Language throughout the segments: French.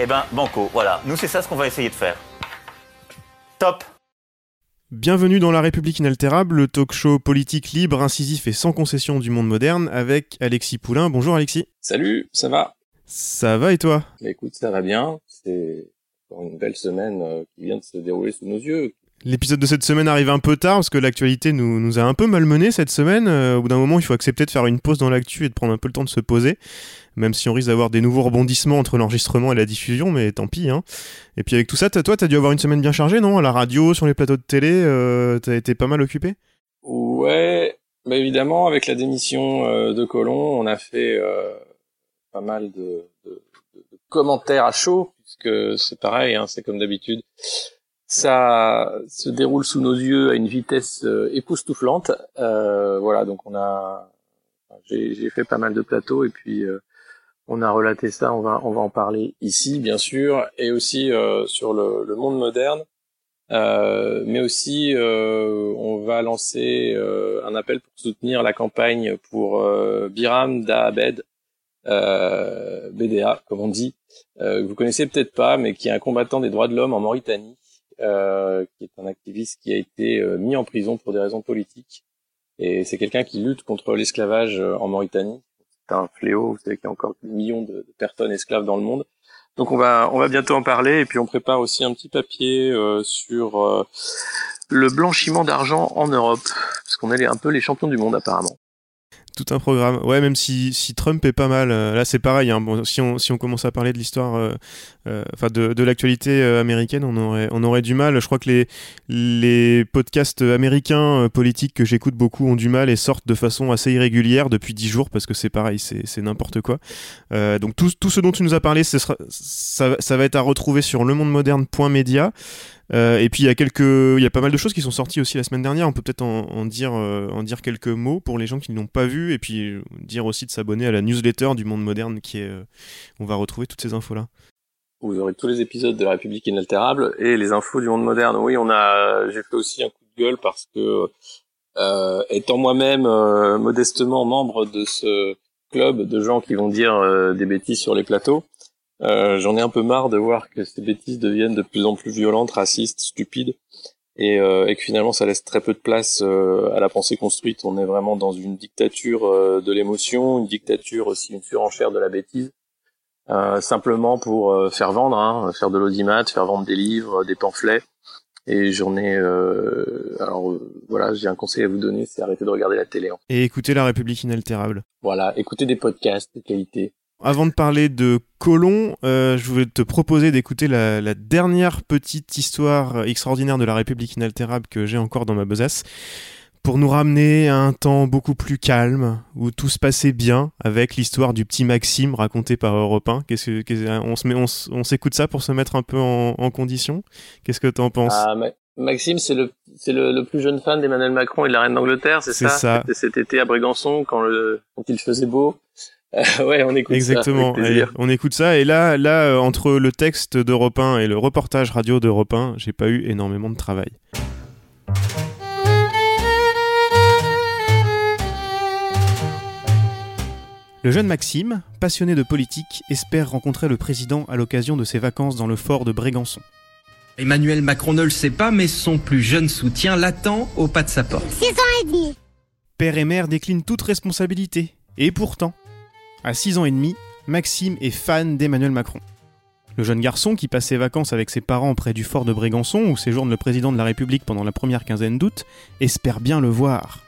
Eh ben, banco, voilà. Nous, c'est ça ce qu'on va essayer de faire. Top Bienvenue dans La République inaltérable, le talk show politique libre, incisif et sans concession du monde moderne, avec Alexis Poulain. Bonjour Alexis. Salut, ça va? Ça va et toi? Bah écoute, ça va bien. C'est encore une belle semaine euh, qui vient de se dérouler sous nos yeux. L'épisode de cette semaine arrive un peu tard parce que l'actualité nous, a un peu malmené cette semaine. Euh, au bout d'un moment, il faut accepter de faire une pause dans l'actu et de prendre un peu le temps de se poser, même si on risque d'avoir des nouveaux rebondissements entre l'enregistrement et la diffusion, mais tant pis. Hein. Et puis avec tout ça, toi, t'as dû avoir une semaine bien chargée, non? À la radio, sur les plateaux de télé, euh, t'as été pas mal occupé? Ouais, bah évidemment, avec la démission euh, de Colomb, on a fait euh, pas mal de commentaires à chaud, puisque c'est pareil, hein, c'est comme d'habitude. Ça se déroule sous nos yeux à une vitesse euh, époustouflante. Euh, voilà, donc on a, j'ai fait pas mal de plateaux et puis euh, on a relaté ça. On va on va en parler ici, bien sûr, et aussi euh, sur le, le monde moderne. Euh, mais aussi, euh, on va lancer un appel pour soutenir la campagne pour Biram Da Abed, euh, BDA, comme on dit, que vous connaissez peut-être pas, mais qui est un combattant des droits de l'homme en Mauritanie, euh, qui est un activiste qui a été euh, mis en prison pour des raisons politiques. Et c'est quelqu'un qui lutte contre l'esclavage euh, en Mauritanie. C'est un fléau, vous savez qu'il y a encore des millions de, de personnes esclaves dans le monde. Donc on va on va bientôt en parler et puis on prépare aussi un petit papier euh, sur le blanchiment d'argent en Europe parce qu'on est un peu les champions du monde apparemment. Tout un programme. Ouais, même si, Trump est pas mal, euh, là c'est pareil. hein. Bon, si, on, commence à parler de l'histoire, euh, euh, enfin de, l'actualité américaine, on aurait, du mal. Je crois que les, podcasts américains politiques que j'écoute beaucoup ont du mal et sortent de façon assez irrégulière depuis 10 jours parce que c'est pareil, c'est n'importe quoi. Donc tout, ce dont tu nous as parlé, ça, ça va être à retrouver sur lemondemoderne.media. Euh, et puis il y a quelques, il y a pas mal de choses qui sont sorties aussi la semaine dernière. On peut peut-être en, en dire, euh, en dire quelques mots pour les gens qui ne l'ont pas vu, et puis euh, dire aussi de s'abonner à la newsletter du Monde Moderne, qui est, euh, on va retrouver toutes ces infos là. Vous aurez tous les épisodes de la République inaltérable et les infos du monde moderne. Oui, on a j'ai fait aussi un coup de gueule parce que euh, étant moi-même euh, modestement membre de ce club de gens qui vont dire des bêtises sur les plateaux, euh, j'en ai un peu marre de voir que ces bêtises deviennent de plus en plus violentes, racistes, stupides, et, euh, et que finalement ça laisse très peu de place euh, à la pensée construite. On est vraiment dans une dictature euh, de l'émotion, une dictature aussi, une surenchère de la bêtise, euh, simplement pour euh, faire vendre, hein, faire de l'audimat, faire vendre des livres, des pamphlets. Et j'en ai, euh, alors euh, voilà, j'ai un conseil à vous donner, c'est arrêter de regarder la télé. hein. Et écoutez La République inaltérable. Voilà, écoutez des podcasts de qualité. Avant de parler de Colomb, euh, je voulais te proposer d'écouter la, la dernière petite histoire extraordinaire de la République inaltérable que j'ai encore dans ma besace, pour nous ramener à un temps beaucoup plus calme, où tout se passait bien, avec l'histoire du petit Maxime raconté par Europe 1. Qu'est-ce que, qu'est-ce- on, se met, on, s'écoute ça pour se mettre un peu en, en condition? Qu'est-ce que t'en penses? Ah, Ma- Maxime, c'est le, le, le plus jeune fan d'Emmanuel Macron et de la reine d'Angleterre, c'est C'est ça? ça. C'était cet été à Brégançon quand, le, quand il faisait beau. Euh, ouais, on écoute Exactement. ça. Et on écoute ça. Et là, là, euh, entre le texte d'Europe 1 et le reportage radio d'Europe 1, j'ai pas eu énormément de travail. Le jeune Maxime, passionné de politique, espère rencontrer le président à l'occasion de ses vacances dans le fort de Brégançon. Emmanuel Macron ne le sait pas, mais son plus jeune soutien l'attend au pas de sa porte. Père et mère déclinent toute responsabilité. Et pourtant, à 6 ans et demi, Maxime est fan d'Emmanuel Macron. Le jeune garçon, qui passe ses vacances avec ses parents près du fort de Brégançon, où séjourne le président de la République pendant la première quinzaine d'août, espère bien le voir.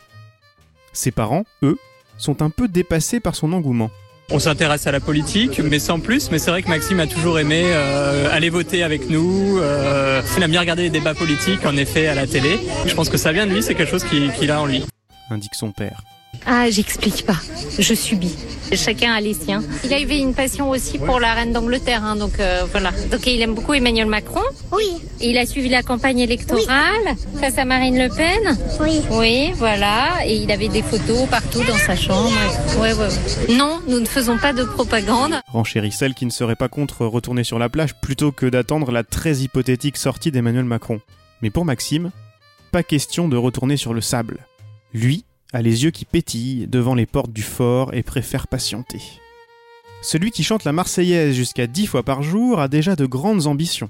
Ses parents, eux, sont un peu dépassés par son engouement. On s'intéresse à la politique, mais sans plus. Mais c'est vrai que Maxime a toujours aimé euh, aller voter avec nous. Euh, il aime bien regarder les débats politiques, en effet, à la télé. Je pense que ça vient de lui, c'est quelque chose qui- qu'il a en lui. indique son père. Ah, j'explique pas. Je subis. Chacun a les siens. Il avait une passion aussi pour la reine d'Angleterre, hein, donc euh, voilà. Donc il aime beaucoup Emmanuel Macron. Oui. Il a suivi la campagne électorale face à Marine Le Pen. Oui. Oui, voilà. Et il avait des photos partout dans sa chambre. Ouais, ouais, ouais. Non, nous ne faisons pas de propagande. Renchérit celle qui ne serait pas contre retourner sur la plage plutôt que d'attendre la très hypothétique sortie d'Emmanuel Macron. Mais pour Maxime, pas question de retourner sur le sable. Lui a les yeux qui pétillent devant les portes du fort et préfère patienter. Celui qui chante la Marseillaise jusqu'à dix fois par jour a déjà de grandes ambitions.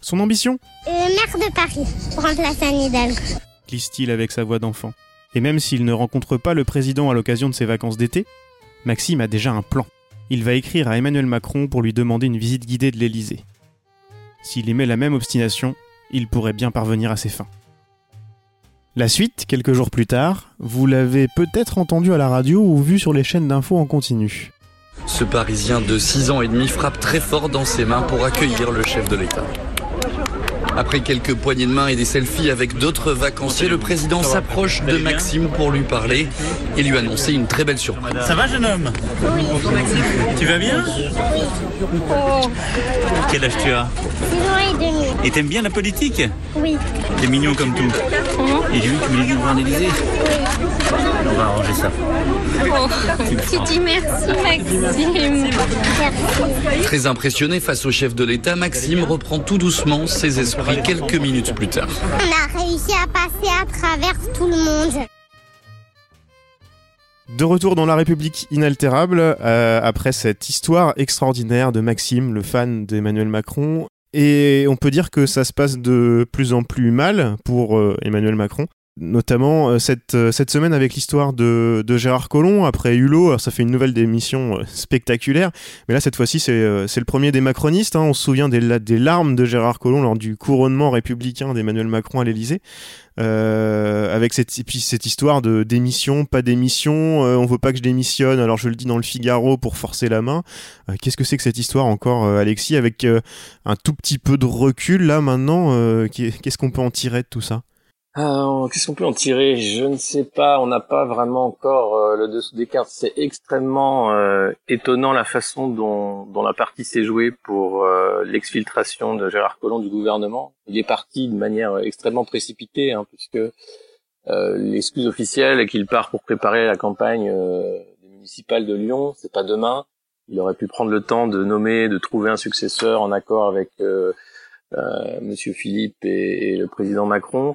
Son ambition? Euh, maire de Paris, remplacer Anne Hidalgo. glisse-t-il avec sa voix d'enfant. Et même s'il ne rencontre pas le président à l'occasion de ses vacances d'été, Maxime a déjà un plan. Il va écrire à Emmanuel Macron pour lui demander une visite guidée de l'Élysée. S'il émet la même obstination, il pourrait bien parvenir à ses fins. La suite, quelques jours plus tard, vous l'avez peut-être entendu à la radio ou vu sur les chaînes d'infos en continu. Ce Parisien de 6 ans et demi frappe très fort dans ses mains pour accueillir le chef de l'État. Après quelques poignées de main et des selfies avec d'autres vacanciers, le président s'approche de Maxime pour lui parler et lui annoncer une très belle surprise. Ça va, jeune homme? Tu vas bien? Oh, Quel âge tu as? 6 ans et demi. Et t'aimes bien la politique? Oui. T'es mignon comme tout. Et j'ai vu que tu voulais venir voir l'Élysée. On va arranger ça. Oh, tu dis merci, Maxime. Très impressionné face au chef de l'État, Maxime reprend tout doucement ses esprits quelques minutes plus tard. On a réussi à passer à travers tout le monde. De retour dans la République inaltérable, euh, après cette histoire extraordinaire de Maxime, le fan d'Emmanuel Macron, et on peut dire que ça se passe de plus en plus mal pour euh, Emmanuel Macron. Notamment euh, cette, euh, cette semaine avec l'histoire de, Gérard Collomb après Hulot, alors ça fait une nouvelle d'émission spectaculaire, mais là cette fois-ci c'est le premier des macronistes, hein. on se souvient des, des larmes de Gérard Collomb lors du couronnement républicain d'Emmanuel Macron à l'Élysée, avec cette, et puis cette histoire de démission, pas démission, euh, on veut pas que je démissionne, alors je le dis dans le Figaro pour forcer la main. Euh, Qu'est-ce que c'est que cette histoire encore, euh, Alexis, avec euh, un tout petit peu de recul là maintenant, qu'est-ce qu'on peut en tirer de tout ça? Alors, qu'est-ce qu'on peut en tirer? Je ne sais pas. On n'a pas vraiment encore le dessous des cartes. C'est extrêmement étonnant la façon dont, la partie s'est jouée pour l'exfiltration de Gérard Collomb du gouvernement. Il est parti de manière extrêmement précipitée, hein, puisque l'excuse officielle est qu'il part pour préparer la campagne euh, des municipales de Lyon. C'est pas demain. Il aurait pu prendre le temps de nommer, de trouver un successeur en accord avec euh, euh, Monsieur Philippe et- et le président Macron.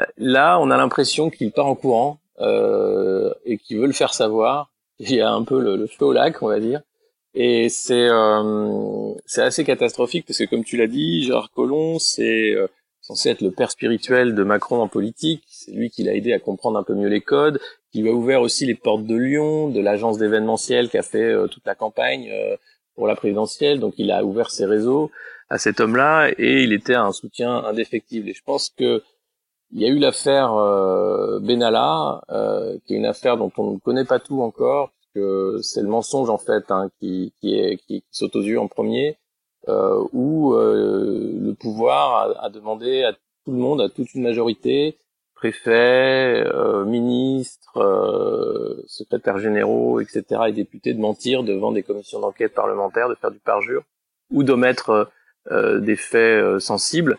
Euh, Là, on a l'impression qu'il part en courant euh, et qu'il veut le faire savoir. Il y a un peu le, le feu au lac, on va dire. Et c'est euh, c'est assez catastrophique parce que, comme tu l'as dit, Gérard Collomb, c'est euh, censé être le père spirituel de Macron en politique. C'est lui qui l'a aidé à comprendre un peu mieux les codes, qui lui a ouvert aussi les portes de Lyon, de l'agence d'événementiel qui a fait euh, toute la campagne euh, pour la présidentielle. Donc, il a ouvert ses réseaux à cet homme-là et il était un soutien indéfectible. Et je pense que il y a eu l'affaire euh, Benalla, qui est une affaire dont on ne connaît pas tout encore, que c'est le mensonge en fait hein, qui, qui, saute aux yeux en premier, où euh, le pouvoir a, a demandé à tout le monde, à toute une majorité, préfets, euh, ministres, euh, secrétaires généraux, etc., et députés, de mentir devant des commissions d'enquête parlementaires, de faire du parjure, ou d'omettre euh, des faits euh, sensibles.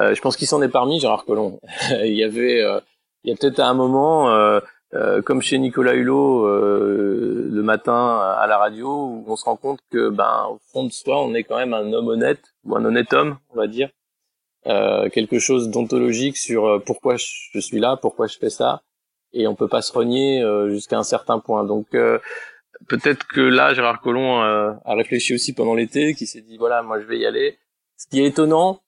Euh, je pense qu'il s'en est parmi, Gérard Collomb. il y avait, euh, il y a peut-être un moment, euh, euh, comme chez Nicolas Hulot, euh, le matin à la radio, où on se rend compte que, ben, au fond de soi, on est quand même un homme honnête ou un honnête homme, on va dire. Euh, quelque chose d'ontologique sur euh, pourquoi je suis là, pourquoi je fais ça, et on peut pas se renier euh, jusqu'à un certain point. Donc peut-être que là, Gérard Collomb a réfléchi aussi pendant l'été, qui s'est dit voilà, moi je vais y aller. Ce qui est étonnant,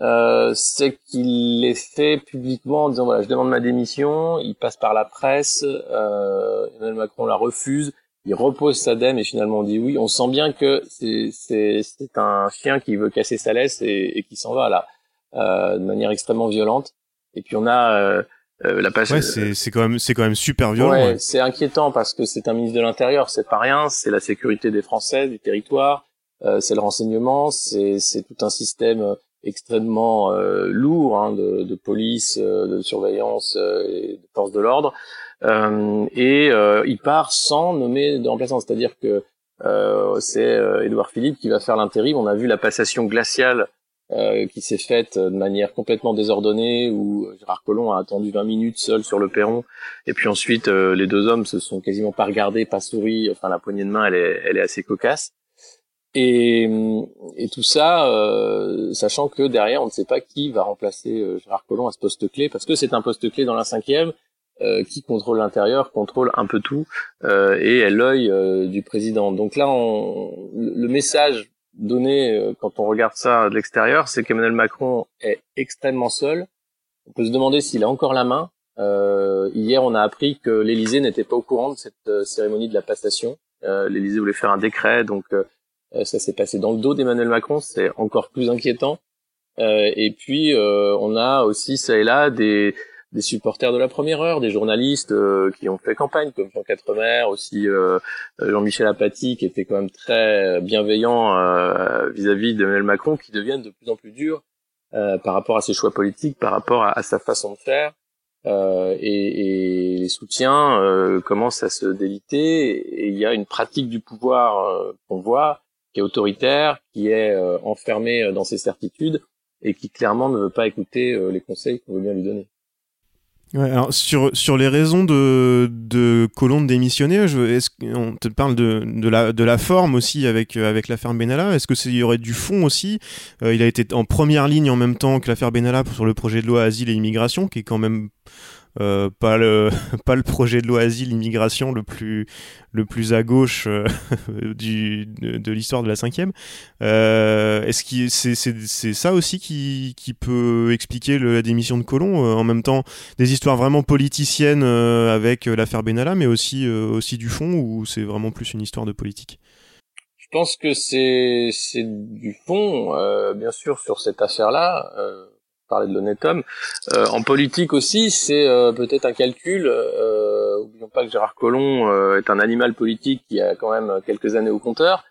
euh, c'est qu'il l'ait fait publiquement en disant voilà, je demande ma démission. Il passe par la presse, euh, Emmanuel Macron la refuse. Il repose sa dème et finalement on dit oui. On sent bien que c'est un chien qui veut casser sa laisse et, et qui s'en va là euh, de manière extrêmement violente. Et puis on a euh, euh, la page. Ouais, c'est c'est quand même c'est quand même super violent. Ouais, ouais. c'est inquiétant parce que c'est un ministre de l'Intérieur, c'est pas rien, c'est la sécurité des Français, du territoire, euh, c'est le renseignement, c'est c'est tout un système euh, extrêmement lourd hein, de, de, police, de surveillance et de force de l'ordre. et il part sans nommer de remplaçant, c'est-à-dire que c'est Édouard Philippe qui va faire l'intérim. On a vu la passation glaciale euh, qui s'est faite de manière complètement désordonnée où Gérard Collomb a attendu 20 minutes seul sur le perron et puis ensuite euh, les deux hommes se sont quasiment pas regardés, pas souri, enfin la poignée de main elle est, elle est assez cocasse et, et tout ça euh, sachant que derrière on ne sait pas qui va remplacer Gérard Collomb à ce poste clé parce que c'est un poste clé dans la cinquième qui contrôle l'intérieur, contrôle un peu tout et est l'œil du président. Donc là, on, le message donné euh, quand on regarde ça de l'extérieur, c'est qu'Emmanuel Macron est extrêmement seul. On peut se demander s'il a encore la main. Euh, hier, on a appris que l'Élysée n'était pas au courant de cette euh, cérémonie de la passation. Euh, L'Élysée voulait faire un décret, donc euh, ça s'est passé dans le dos d'Emmanuel Macron. C'est encore plus inquiétant. et puis, on a aussi ça et là des des supporters de la première heure, des journalistes euh, qui ont fait campagne, comme Jean Quatremer, aussi euh, Jean-Michel Apathy, qui était quand même très bienveillant euh, vis-à-vis d'Emmanuel Macron, qui deviennent de plus en plus durs par rapport à ses choix politiques, par rapport à, sa façon de faire. Et, et, les soutiens commencent à se déliter, et il y a une pratique du pouvoir qu'on voit, qui est autoritaire, qui est enfermée dans ses certitudes, et qui clairement ne veut pas écouter les conseils qu'on veut bien lui donner. Sur, sur les raisons de, de Colomb de démissionner, je, est-ce on te parle de, de, la, de la forme aussi avec, euh, avec l'affaire Benalla? Est-ce qu'il y aurait du fond aussi? Euh, Il a été en première ligne en même temps que l'affaire Benalla sur le projet de loi Asile et Immigration, qui est quand même euh, pas le pas le projet de loi asile immigration le plus le plus à gauche euh, du, de, l'histoire de la cinquième. Euh, est-ce que c'est, c'est, ça aussi qui, qui peut expliquer la démission de Colomb en même temps des histoires vraiment politiciennes avec l'affaire Benalla, mais aussi aussi du fond ou c'est vraiment plus une histoire de politique? Je pense que c'est c'est du fond, bien sûr, sur cette affaire-là parler de l'honnête homme. Euh, en politique aussi, c'est euh, peut-être un calcul. Euh, oublions pas que Gérard Collomb euh, est un animal politique qui a quand même quelques années au compteur,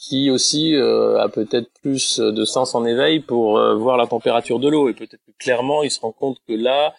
qui aussi a peut-être plus de sens en éveil pour voir la température de l'eau. Et peut-être que clairement, il se rend compte que là,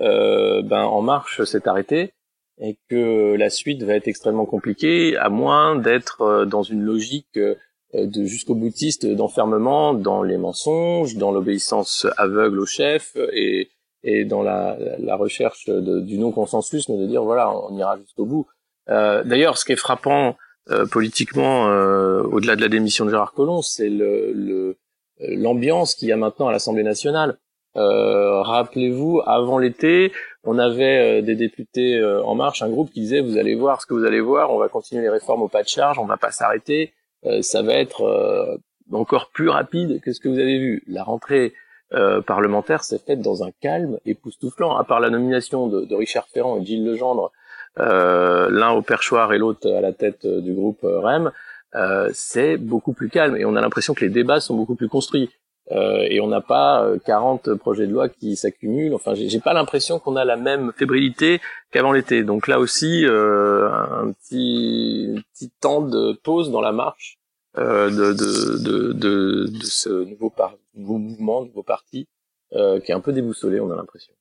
ben En Marche s'est arrêté et que la suite va être extrêmement compliquée, à moins d'être dans une logique euh, de jusqu'au boutiste d'enfermement dans les mensonges, dans l'obéissance aveugle au chef et, et dans la, la recherche de, du non-consensus, mais de dire voilà, on ira jusqu'au bout. Euh, D'ailleurs, ce qui est frappant euh, politiquement, euh, au-delà de la démission de Gérard Collomb, c'est le l'ambiance qu'il y a maintenant à l'Assemblée nationale. Euh, Rappelez-vous, avant l'été, on avait des députés en marche, un groupe qui disait vous allez voir ce que vous allez voir, on va continuer les réformes au pas de charge, on va pas s'arrêter. Euh, ça va être euh, encore plus rapide que ce que vous avez vu. La rentrée euh, parlementaire s'est faite dans un calme époustouflant, à part la nomination de, de Richard Ferrand et Gilles Legendre, euh, l'un au perchoir et l'autre à la tête du groupe REM, euh, c'est beaucoup plus calme et on a l'impression que les débats sont beaucoup plus construits. Euh, et on n'a pas 40 projets de loi qui s'accumulent. Enfin, j'ai pas l'impression qu'on a la même fébrilité qu'avant l'été. Donc là aussi, un petit, temps de pause dans la marche euh, de, de, ce nouveau, par, nouveau mouvement, nouveau parti, euh, qui est un peu déboussolé, on a l'impression.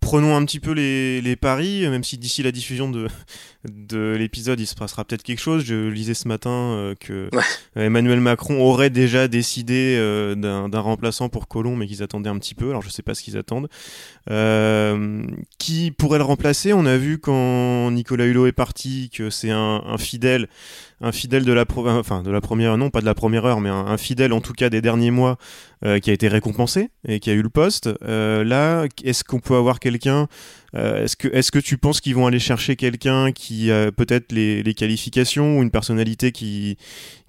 Prenons un petit peu les, les paris, même si d'ici la diffusion de, de l'épisode, il se passera peut-être quelque chose. Je lisais ce matin euh, que Emmanuel Macron aurait déjà décidé euh, d'un remplaçant pour Colomb, mais qu'ils attendaient un petit peu. Alors je sais pas ce qu'ils attendent. Euh, qui pourrait le remplacer? On a vu quand Nicolas Hulot est parti que c'est un, un, fidèle, un fidèle de la, enfin de la première, non pas de la première heure, mais un, fidèle en tout cas des derniers mois qui a été récompensé et qui a eu le poste. là, est-ce qu'on peut avoir quelqu'un euh, est-ce que, est que tu penses qu'ils vont aller chercher quelqu'un qui a peut-être les, qualifications ou une personnalité qui,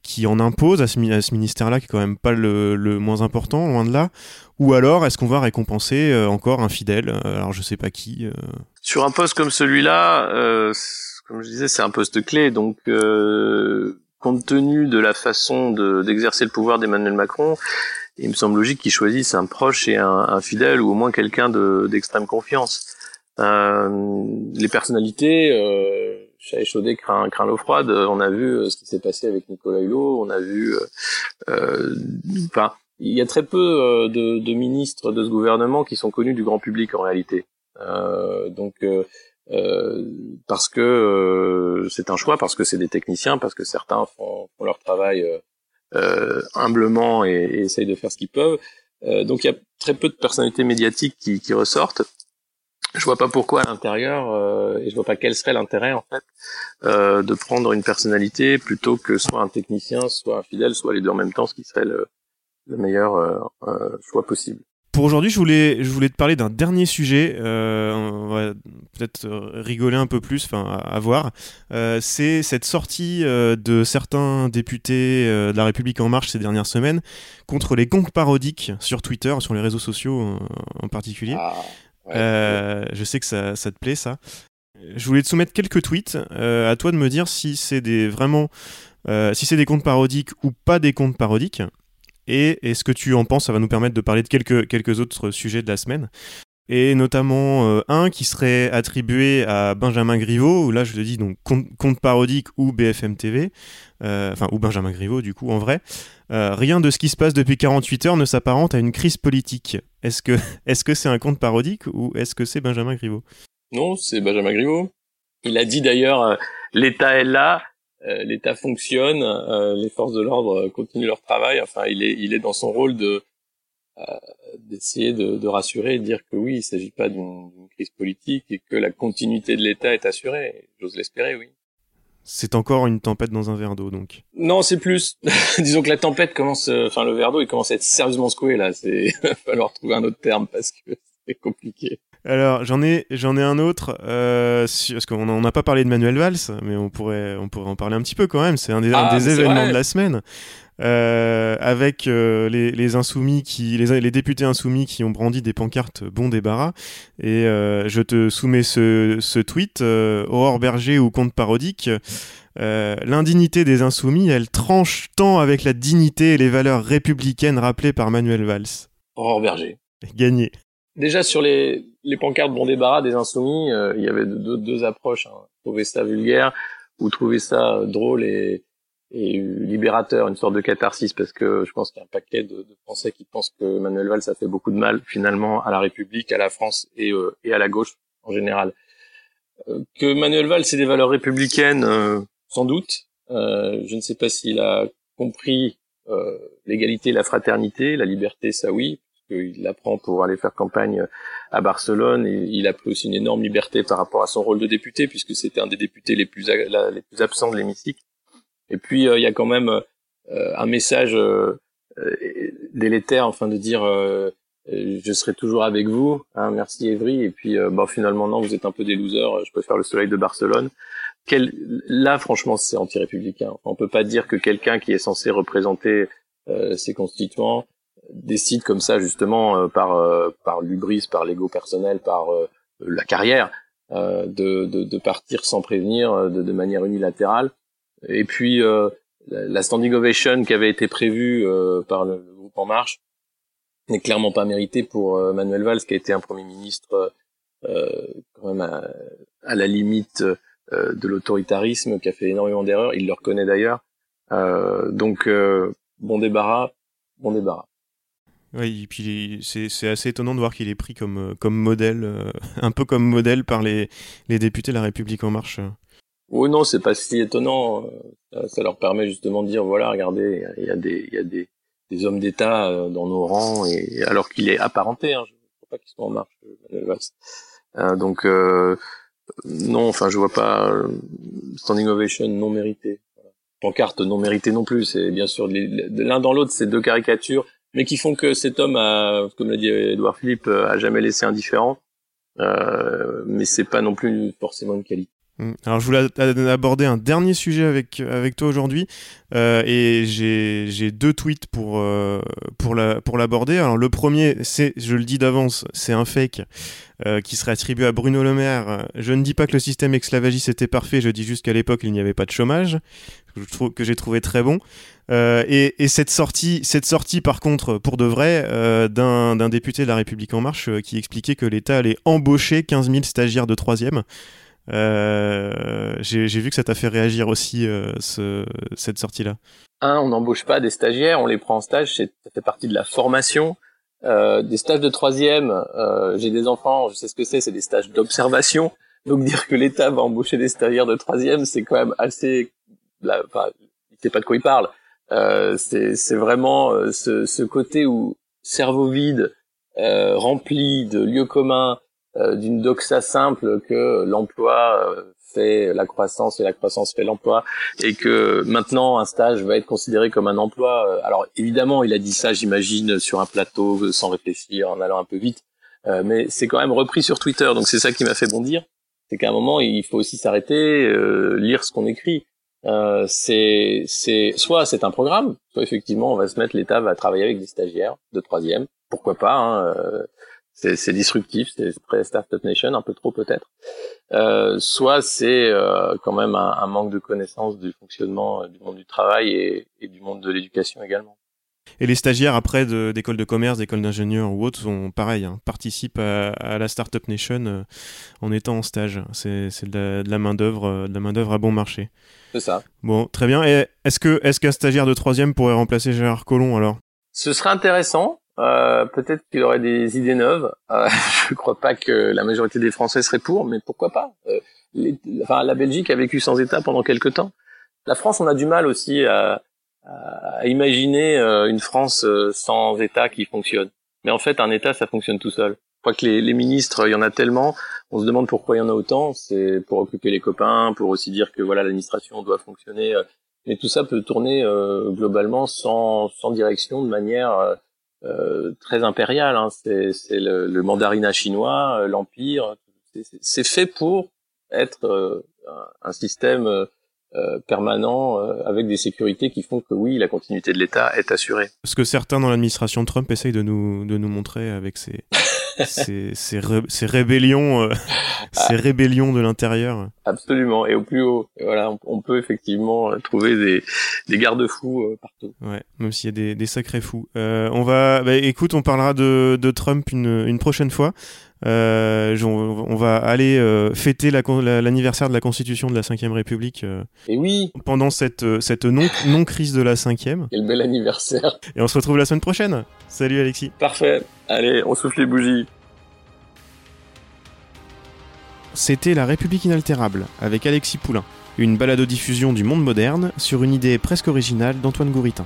qui en impose à ce, ministère-là, qui est quand même pas le, moins important, loin de là? Ou alors, est-ce qu'on va récompenser euh, encore un fidèle euh, Alors, je sais pas qui. Sur un poste comme celui-là, comme je disais, c'est un poste clé, donc compte tenu de la façon d'exercer le pouvoir d'Emmanuel Macron, il me semble logique qu'il choisisse un proche et un, fidèle ou au moins quelqu'un d'extrême confiance. Euh, les personnalités, euh, chat échaudé craint, craint l'eau froide. On a vu euh, ce qui s'est passé avec Nicolas Hulot. On a vu, enfin, il y a très peu de, de, ministres de ce gouvernement qui sont connus du grand public en réalité. donc parce que c'est un choix, parce que c'est des techniciens, parce que certains font, font leur travail humblement et, et, essayent de faire ce qu'ils peuvent. donc il y a très peu de personnalités médiatiques qui, qui ressortent je vois pas pourquoi à l'intérieur euh, et je vois pas quel serait l'intérêt en fait euh, de prendre une personnalité plutôt que soit un technicien, soit un fidèle, soit les deux en même temps, ce qui serait le, le meilleur euh, euh choix possible. Pour aujourd'hui, je voulais, je voulais te parler d'un dernier sujet. Euh, on va peut-être rigoler un peu plus, enfin à, voir. Euh, c'est cette sortie de certains députés de la République en marche ces dernières semaines contre les comptes parodiques sur Twitter, sur les réseaux sociaux en particulier. Ah. Euh, je sais que ça, ça, te plaît, ça. Je voulais te soumettre quelques tweets. Euh, à toi de me dire si c'est des vraiment, euh, si c'est des comptes parodiques ou pas des comptes parodiques. Et, et ce que tu en penses, ça va nous permettre de parler de quelques, quelques autres sujets de la semaine et notamment un qui serait attribué à Benjamin Griveaux, là je te dis donc compte, parodique ou BFM TV, enfin ou Benjamin Griveaux du coup en vrai. rien de ce qui se passe depuis 48 heures ne s'apparente à une crise politique. Est-ce que est-ce que c'est un conte parodique ou est-ce que c'est Benjamin Griveaux? Non, c'est Benjamin Griveaux. Il a dit d'ailleurs euh, l'État est là, euh, l'État fonctionne, euh, les forces de l'ordre continuent leur travail. Enfin, il est il est dans son rôle de d'essayer de, de, rassurer et de dire que oui, il s'agit pas d'une crise politique et que la continuité de l'État est assurée. J'ose l'espérer, oui. C'est encore une tempête dans un verre d'eau, donc. Non, c'est plus. Disons que la tempête commence, euh, enfin le verre d'eau, il commence à être sérieusement secoué là. C'est, va falloir trouver un autre terme parce que c'est compliqué. Alors j'en ai j'en ai un autre euh, parce qu'on n'a pas parlé de Manuel Valls, mais on pourrait on pourrait en parler un petit peu quand même. C'est un des, ah, des événements de la semaine. Euh, avec euh, les, les, insoumis qui les, les, députés insoumis qui ont brandi des pancartes bon débarras. Et je te soumets ce, ce tweet Aurore Berger ou compte parodique. L'indignité des insoumis elle tranche tant avec la dignité et les valeurs républicaines rappelées par Manuel Valls. Aurore Berger. Gagné déjà sur les, les pancartes bon débarras des insoumis il y avait deux, deux approches hein. trouver ça vulgaire ou trouver ça drôle et et libérateur, une sorte de catharsis, parce que je pense qu'il y a un paquet de, de, Français qui pensent que Manuel Valls a fait beaucoup de mal finalement à la République, à la France et, euh, et à la gauche en général. Euh, que Manuel Valls ait des valeurs républicaines, euh, sans doute. je ne sais pas s'il a compris l'égalité, la fraternité, la liberté, ça oui, il l'apprend pour aller faire campagne à Barcelone il a pris aussi une énorme liberté par rapport à son rôle de député puisque c'était un des députés les plus, les plus absents de l'hémicycle et puis euh, il y a quand même euh, un message euh, délétère, enfin de dire je serai toujours avec vous, hein, merci Evry. Et puis bon finalement non, vous êtes un peu des losers. Je préfère le soleil de Barcelone. Quel... Là franchement c'est anti-républicain. on peut pas dire que quelqu'un qui est censé représenter ses constituants décide comme ça justement par par l'ubris, par l'ego personnel, par la carrière, de, de, de, partir sans prévenir, de, de manière unilatérale. Et puis euh, la standing ovation qui avait été prévue euh, par le, groupe En Marche n'est clairement pas méritée pour euh, Manuel Valls, qui a été un premier ministre quand même à, la limite de l'autoritarisme, qui a fait énormément d'erreurs. Il le reconnaît d'ailleurs. donc bon débarras, bon débarras. Oui, et puis c'est assez étonnant de voir qu'il est pris comme, comme modèle, un peu comme modèle par les, les députés de la République en marche. Oui, non, c'est pas si étonnant. Euh, ça, leur permet justement de dire voilà, regardez, il y a des, y a des, des hommes d'État euh, dans nos rangs, et alors qu'il est apparenté. Hein, je ne vois pas qu'ils soient en marche, euh, donc euh, non, enfin, je vois pas standing ovation non mérité, pancarte non méritée non plus. C'est bien sûr l'un dans l'autre, c'est deux caricatures, mais qui font que cet homme a, comme l'a dit Edouard Philippe, a jamais laissé indifférent. Euh, mais c'est pas non plus forcément une qualité. Mm. Alors je voulais aborder un dernier sujet avec, avec toi aujourd'hui euh, et j'ai deux tweets pour, euh, pour l'aborder. La, pour Alors le premier, c'est, je le dis d'avance, c'est un fake euh, qui serait attribué à Bruno Le Maire. Je ne dis pas que le système esclavagiste était parfait, je dis juste qu'à l'époque il n'y avait pas de chômage, que, j'ai trouvé très bon. Et, et, cette sortie, cette sortie par contre, pour de vrai, d'un député de la République En Marche qui expliquait que l'État allait embaucher 15 000 stagiaires de troisième. Euh, J'ai vu que ça t'a fait réagir aussi euh, ce, cette sortie-là. Un, on n'embauche pas des stagiaires, on les prend en stage, ça fait partie de la formation. Euh, des stages de troisième, euh, j'ai des enfants, je sais ce que c'est, c'est des stages d'observation. Donc dire que l'État va embaucher des stagiaires de troisième, c'est quand même assez... enfin, il sait pas de quoi il parle. Euh, c'est vraiment euh, ce, ce, côté où cerveau vide, rempli de lieux communs, d'une doxa simple que l'emploi euh, fait la croissance et la croissance fait l'emploi et que maintenant un stage va être considéré comme un emploi. Alors évidemment, il a dit ça, j'imagine, sur un plateau sans réfléchir, en allant un peu vite, mais c'est quand même repris sur Twitter, donc c'est ça qui m'a fait bondir. C'est qu'à un moment, il faut aussi s'arrêter, lire ce qu'on écrit. Euh, c'est c'est soit c'est un programme, soit effectivement on va se mettre l'État va travailler avec des stagiaires de troisième, pourquoi pas. Hein, euh, c'est disruptif, c'est très startup nation, un peu trop peut-être. Euh, soit c'est euh, quand même un, un, manque de connaissance du fonctionnement du monde du travail et, et du monde de l'éducation également. Et les stagiaires après d'écoles de, commerce, d'écoles d'ingénieurs ou autres sont pareil, hein, participent à, la Startup Nation euh, en étant en stage. C'est de la, main d'œuvre, euh, de la main d'œuvre à bon marché. C'est ça. Bon, très bien. Est-ce que est-ce qu'un stagiaire de troisième pourrait remplacer Gérard Collomb alors? Ce serait intéressant. Euh, peut-être qu'il aurait des idées neuves. Euh, je ne crois pas que la majorité des Français seraient pour, mais pourquoi pas? Enfin, La Belgique a vécu sans État pendant quelques temps. La France, on a du mal aussi à, à imaginer euh, une France euh, sans État qui fonctionne. Mais en fait, un État, ça fonctionne tout seul. Je crois que les, les ministres, il y en a tellement, on se demande pourquoi il y en a autant. C'est pour occuper les copains, pour aussi dire que voilà l'administration doit fonctionner. Euh, mais tout ça peut tourner globalement sans, sans direction, de manière euh, très impériale. Hein. C'est le, le mandarinat chinois, l'empire. C'est fait pour être un système euh, permanent euh, avec des sécurités qui font que oui, la continuité de l'État est assurée. Ce que certains dans l'administration Trump essayent de nous, de nous montrer avec ces, ces, ces, rébellions, euh, ces rébellions de l'intérieur. Absolument, et au plus haut. voilà, on, peut effectivement trouver des, des garde-fous partout. Ouais, même s'il y a des, des sacrés fous. on va, bah, écoute, on parlera de, de Trump une, une prochaine fois. Euh, on, va aller euh, fêter l'anniversaire de la Constitution de la Ve République. Euh, Et oui. Pendant cette, cette non, non crise de la cinquième. Quel bel anniversaire. Et on se retrouve la semaine prochaine. Salut Alexis. Parfait. Allez, on souffle les bougies. C'était La République inaltérable avec Alexis Poulain, une balado-diffusion du monde moderne sur une idée presque originale d'Antoine Gouritin.